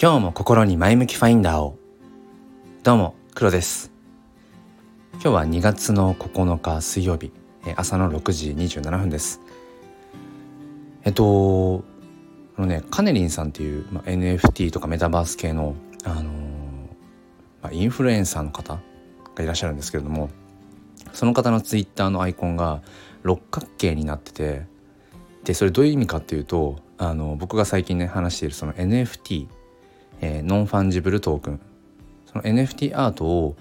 今日も心に前向きファインダーを。どうも黒です。今日は2月の9日水曜日。朝の6時27分です。えっとあのねカネリンさんっていう、ま、NFT とかメタバース系のあの、ま、インフルエンサーの方がいらっしゃるんですけれどもその方のツイッターのアイコンが六角形になっててでそれどういう意味かっていうとあの僕が最近ね話しているその NFT、えー、 non-fungible token その NFT アートを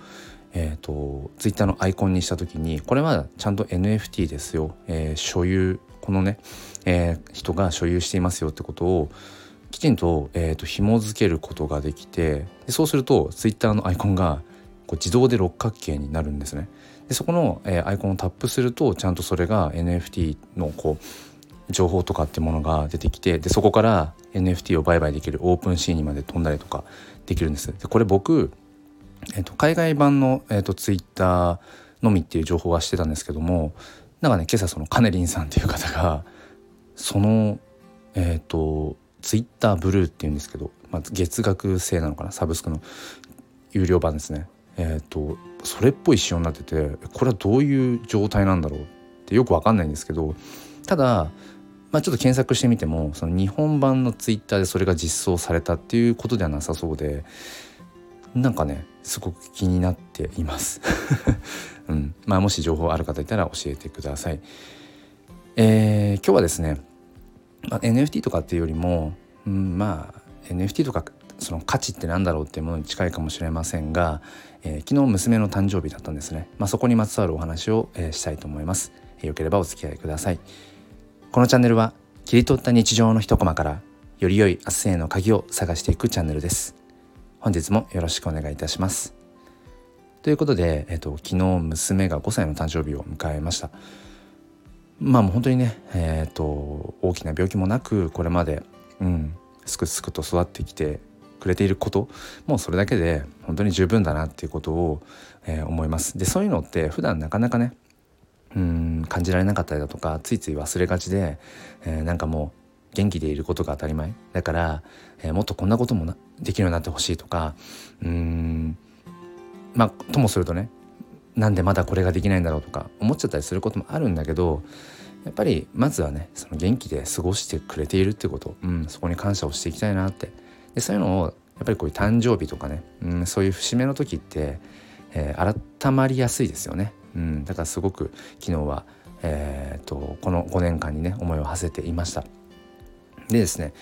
えーと、ツイッターのアイコンにした時にこれはちゃんと NFT ですよ、えー、所有このね、えー、人が所有していますよってことをきちんと,、えーと、紐付けることができてでそうするとツイッターのアイコンがこう自動で六角形になるんですね。でそこの、えー、アイコンをタップするとちゃんとそれが NFT のこう情報とかってものが出てきてでそこから NFT を売買できるオープンシーンにまで飛んだりとかできるんです。でこれ僕、えーと、海外版の、えーと、ツイッターのみっていう情報はしてたんですけどもなんかね今朝そのカネリンさんっていう方がそのえっ、ー、とツイッターブルーっていうんですけど、まあ、月額制なのかなサブスクの有料版ですねえっ、ー、とそれっぽい仕様になっててこれはどういう状態なんだろうってよく分かんないんですけどただま、ちょっと検索してみてもその日本版のツイッターでそれが実装されたっていうことではなさそうでなんかねすごく気になっています、うんまあ、もし情報ある方いたら教えてください。えー、今日はですね、まあ、NFT とかっていうよりも、うん、まあ NFT とかその価値って何だろうっていうものに近いかもしれませんが、えー、昨日娘の誕生日だったんですね、まあ、そこにまつわるお話を、えー、したいと思います、えー、よければお付き合いください。このチャンネルは切り取った日常の一コマからより良い明日への鍵を探していくチャンネルです。本日もよろしくお願いいたします。ということで、えっと、昨日娘が5歳の誕生日を迎えました。まあもう本当にねえっ、と大きな病気もなくこれまでうんすくすくと育ってきてくれていることもうそれだけで本当に十分だなっていうことを、えー、思います。でそういうのって普段なかなかねうん感じられなかったりだとかついつい忘れがちで、えー、なんかもう元気でいることが当たり前だから、えー、もっとこんなこともできるようになってほしいとかうんまあともするとねなんでまだこれができないんだろうとか思っちゃったりすることもあるんだけどやっぱりまずはねその元気で過ごしてくれているってこと、うん、そこに感謝をしていきたいなってでそういうのをやっぱりこういう誕生日とかね、うん、そういう節目の時って、えー、改まりやすいですよね。うん、だからすごく昨日は、えーと、この5年間にね思いを馳せていました。でですね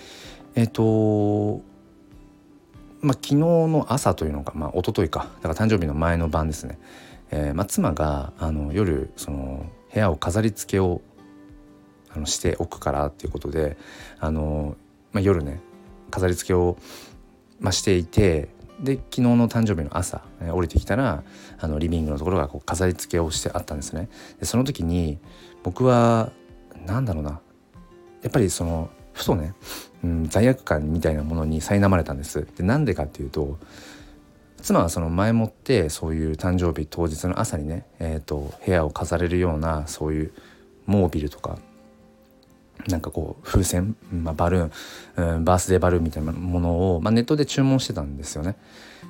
えっ、ー、とまあ昨日の朝というのがまあ一昨日かだから誕生日の前の晩ですね、えーまあ、妻があの夜その部屋を飾り付けをあのしておくからっていうことであの、まあ、夜ね飾り付けを、まあ、していてで昨日の誕生日の朝、えー、降りてきたらあのリビングのところがこう飾り付けをしてあったんですね。でその時に僕は何だろうなやっぱりそのふとね、うん、罪悪感みたいなものに苛まれたんです。でなんでかっていうと妻はその前もってそういう誕生日当日の朝にね、えーと、部屋を飾れるようなそういうモービルとかなんかこう風船、まあ、バルーン、うん、バースデーバルーンみたいなものを、まあ、ネットで注文してたんですよね。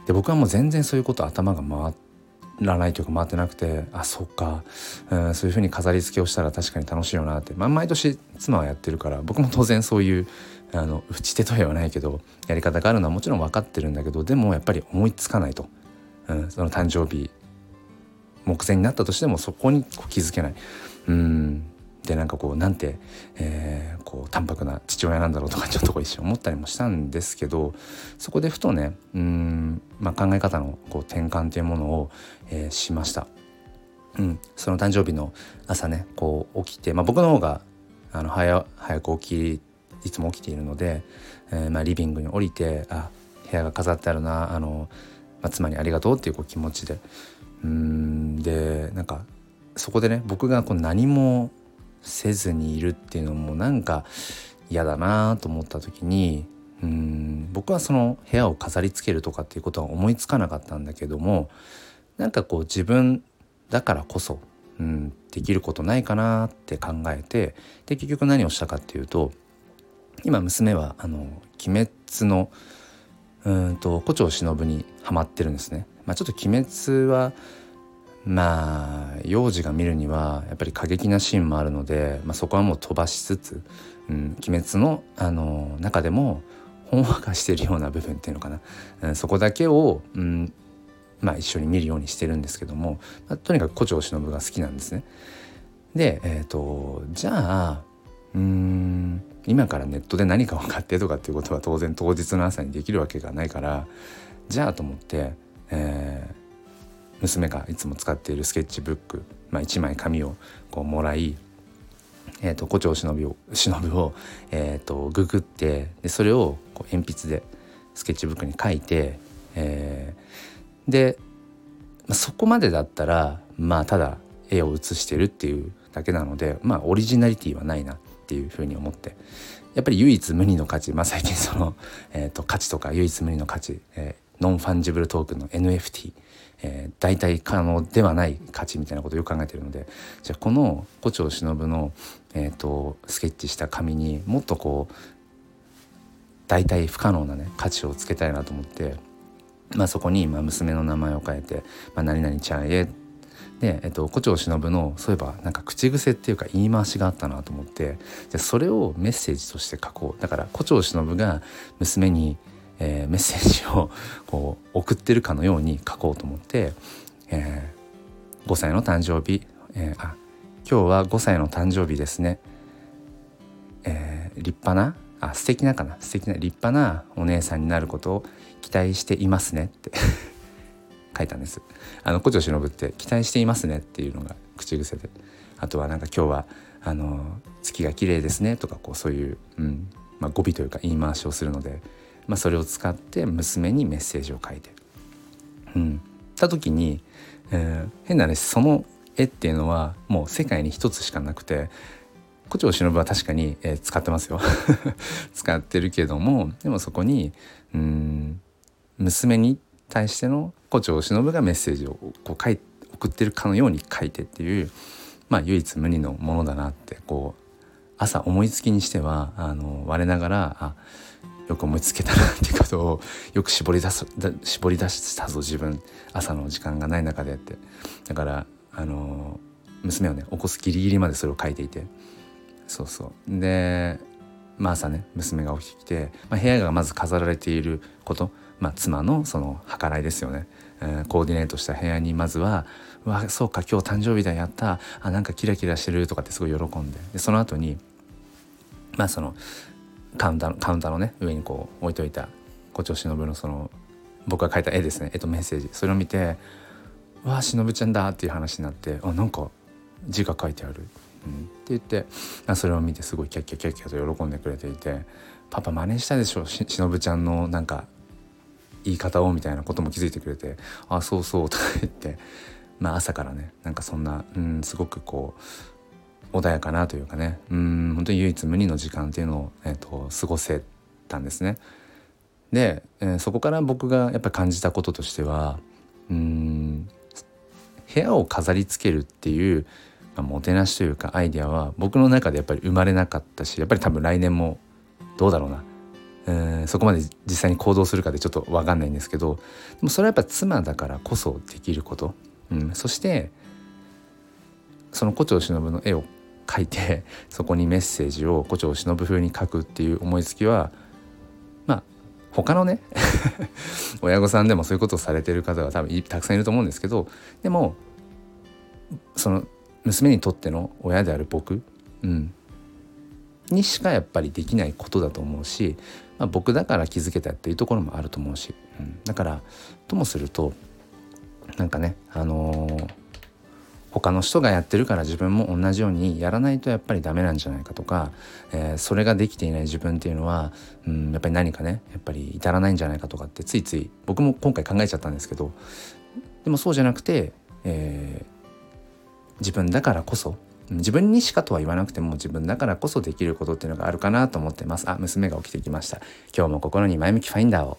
で僕はもう全然そういうこと頭が回らないというか回ってなくてあそっか、うん、そういうふうに飾り付けをしたら確かに楽しいよなって、まあ、毎年妻はやってるから僕も当然そういうあの打ち手とは言わないけどやり方があるのはもちろん分かってるんだけどでもやっぱり思いつかないと、うん、その誕生日目前になったとしてもそこに気づけない。うんでなんかこうなんて、えー、こう淡白な父親なんだろうとかちょっとこう一瞬思ったりもしたんですけどそこでふとねうん、まあ、考え方のこう転換というものを、えー、しました。うん、その誕生日の朝ねこう起きて、まあ、僕の方があの早早く起きいつも起きているので、えー、まあ、リビングに降りてあ部屋が飾ってあるなあの、まあ、妻にありがとうっていうこう気持ちでうんでなんかそこでね僕がこう何もせずにいるっていうのもなんか嫌だなと思った時にうん僕はその部屋を飾りつけるとかっていうことは思いつかなかったんだけどもなんかこう自分だからこそ、うん、できることないかなって考えてで結局何をしたかっていうと今娘はあの「鬼滅の」うんと胡蝶忍にはまってるんですね。まあ、ちょっと鬼滅はまあ幼児が見るにはやっぱり過激なシーンもあるので、まあ、そこはもう飛ばしつつ、うん、鬼滅のあの中でもほんわかしてるような部分っていうのかな、うん、そこだけを、うんまあ、一緒に見るようにしてるんですけども、まあ、とにかく胡蝶忍が好きなんですね。で、えーと、じゃあうん今からネットで何かを買ってとかっていうことは当然当日の朝にできるわけがないからじゃあと思って、えー、娘がいつも使っているスケッチブック、まあ、1枚紙をこうもらい、えーと、胡蝶忍を 忍を、えーと、ググってでそれをこう鉛筆でスケッチブックに書いて、えー、で、まあ、そこまでだったらまあただ絵を写してるっていうだけなのでまあオリジナリティはないなっていうふうに思ってやっぱり唯一無二の価値、まあ、最近その、えーと、価値とか唯一無二の価値、えー、 non-fungible token の NFT えー、代替可能ではない価値みたいなことをよく考えてるのでじゃあこの胡蝶忍の、えーと、スケッチした紙にもっとこう代替不可能なね価値をつけたいなと思って、まあ、そこに、まあ、娘の名前を変えて「まあ、何々ちゃんへ」で、えっと、胡蝶忍のそういえばなんか口癖っていうか言い回しがあったなと思ってじゃそれをメッセージとして書こう。だから胡蝶忍が娘に「えー、メッセージをこう送ってるかのように書こうと思って、えー、5歳の誕生日、えー、あ今日は5歳の誕生日ですね、えー、立派なあ素敵なかな？素敵な立派なお姉さんになることを期待していますねって。書いたんです。あの古城忍って期待していますねっていうのが口癖で。あとはなんか今日はあの月が綺麗ですねとかこうそういう、うんまあ、語尾というか言い回しをするのでまあ、それを使って娘にメッセージを書いて、うん、た時に、えー、変な話その絵っていうのはもう世界に一つしかなくて胡蝶忍は確かに、えー、使ってますよ。使ってるけどもでもそこにうん娘に対しての胡蝶忍がメッセージをこう書い送ってるかのように書いてっていうまあ唯一無二のものだなってこう朝思いつきにしてはあの我ながらあよく思いつけたなっていうことをよく絞り出す 絞り出したぞ自分。朝の時間がない中でって。だからあの娘をね起こすギリギリまでそれを書いていて。そうそう。で、まあ、朝ね娘が起きてきて、まあ、部屋がまず飾られていること、まあ、妻のその計らいですよね、えー、コーディネートした部屋にまずは「うわそうか今日誕生日だやった。あなんかキラキラしてる」とかってすごい喜んで。でその後にまあそのカウンターのカウンターのね上にこう置いといた胡蝶忍のその僕が描いた絵ですね。絵とメッセージ。それを見て「わあ忍ちゃんだ」っていう話になってあなんか字が書いてある、うん、って言ってそれを見てすごいキャッキャキャッキャと喜んでくれていて「パパ真似したでしょし忍ちゃんのなんか言い方を」みたいなことも気づいてくれて「あそうそう」とか言って。まあ朝からねなんかそんな、うん、すごくこう穏やかなというかね。うん本当に唯一無二の時間っていうのを、えーと、過ごせたんですね。で、えー、そこから僕がやっぱり感じたこととしてはうん部屋を飾りつけるっていう、まあ、もてなしというかアイデアは僕の中でやっぱり生まれなかったしやっぱり多分来年もどうだろうな。えー、そこまで実際に行動するかでちょっと分かんないんですけどでもそれはやっぱ妻だからこそできること、うん、そしてその胡蝶忍の絵を書いてそこにメッセージを胡蝶忍風に書くっていう思いつきはまあ他のね 親御さんでもそういうことをされてる方が多分たくさんいると思うんですけどでもその娘にとっての親である僕、うん、にしかやっぱりできないことだと思うし、まあ、僕だから気づけたっていうところもあると思うし、うん、だからともするとなんかねあのー他の人がやってるから自分も同じようにやらないとやっぱりダメなんじゃないかとか、えー、それができていない自分っていうのは、うん、やっぱり何かねやっぱり至らないんじゃないかとかってついつい僕も今回考えちゃったんですけどでもそうじゃなくて、えー、自分だからこそ自分にしかとは言わなくても自分だからこそできることっていうのがあるかなと思ってます。あ娘が起きてきました。今日も心に前向きファインダーを。